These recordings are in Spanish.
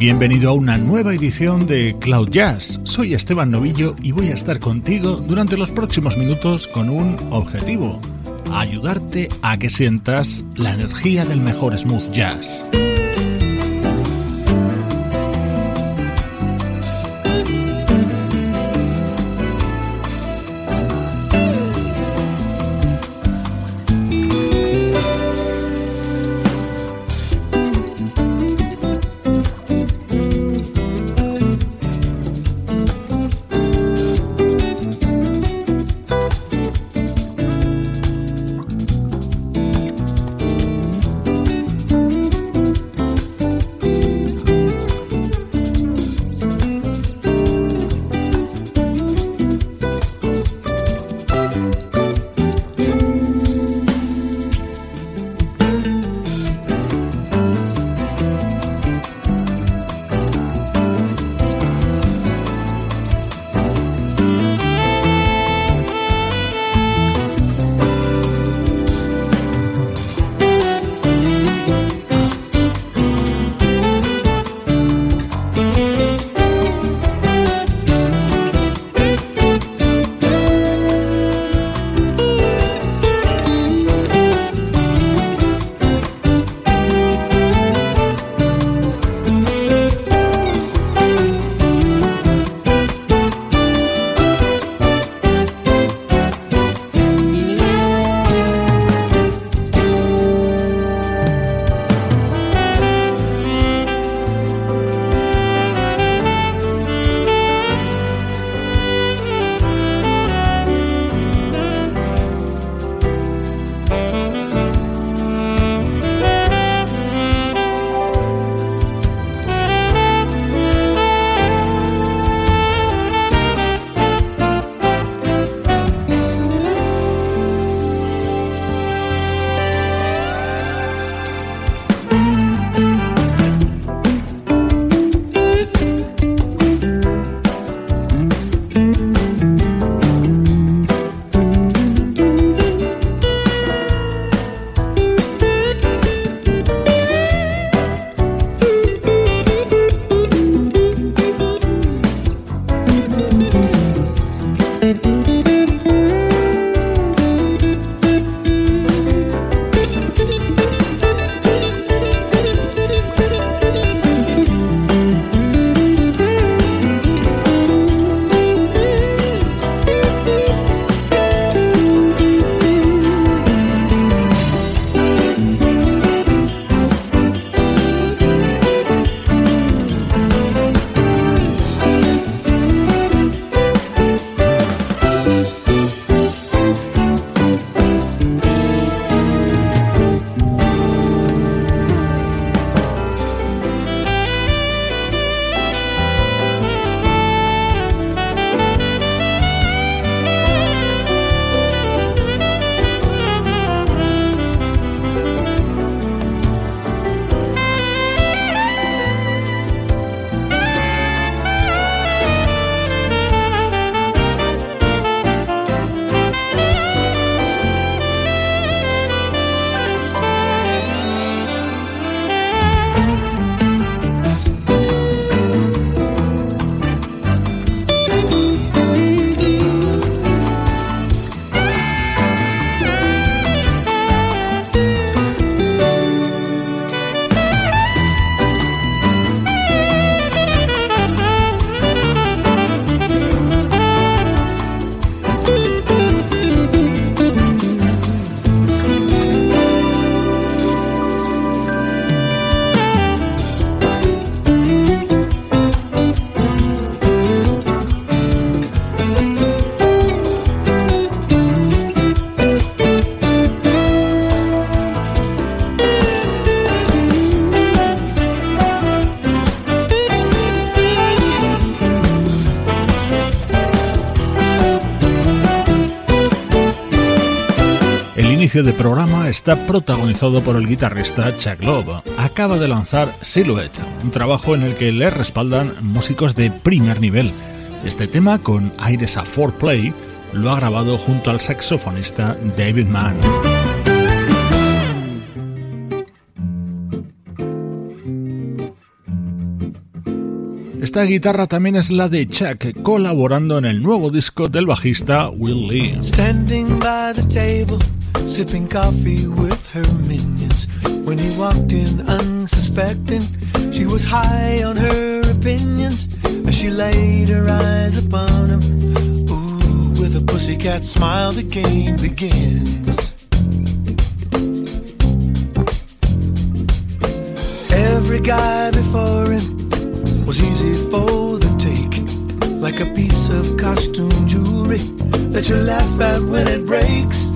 Bienvenido a una nueva edición de Cloud Jazz. Soy Esteban Novillo y voy a estar contigo durante los próximos minutos con un objetivo, ayudarte a que sientas la energía del mejor smooth jazz. Inicio de programa está protagonizado por el guitarrista Chuck Love. Acaba de lanzar Silhouette, un trabajo en el que le respaldan músicos de primer nivel. Este tema, con aires a 4Play, lo ha grabado junto al saxofonista David Mann. Esta guitarra también es la de Chuck, colaborando en el nuevo disco del bajista Will Lee. Sipping coffee with her minions. When he walked in unsuspecting, she was high on her opinions as she laid her eyes upon him. Ooh, with a pussycat smile, the game begins. Every guy before him was easy for the take, like a piece of costume jewelry that you laugh at when it breaks.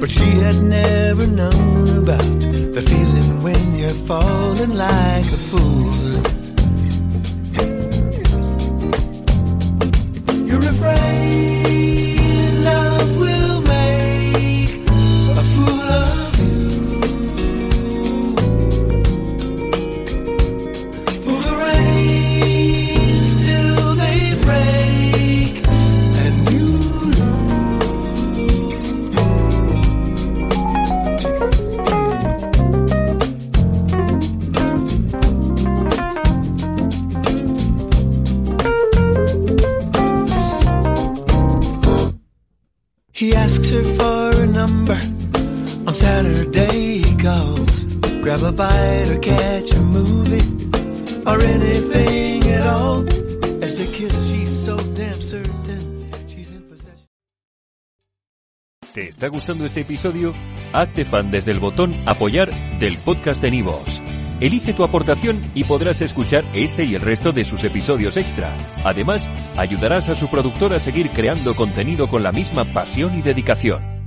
But she had never known about the feeling when you're falling like a fool. On Saturday he. Grab a bite or catch a movie. Or anything at all. As they kiss, she's so damn certain. She's in possession. ¿Te está gustando este episodio? Hazte fan desde el botón Apoyar del podcast de Nivos. Elige tu aportación y podrás escuchar este y el resto de sus episodios extra. Además, ayudarás a su productor a seguir creando contenido con la misma pasión y dedicación.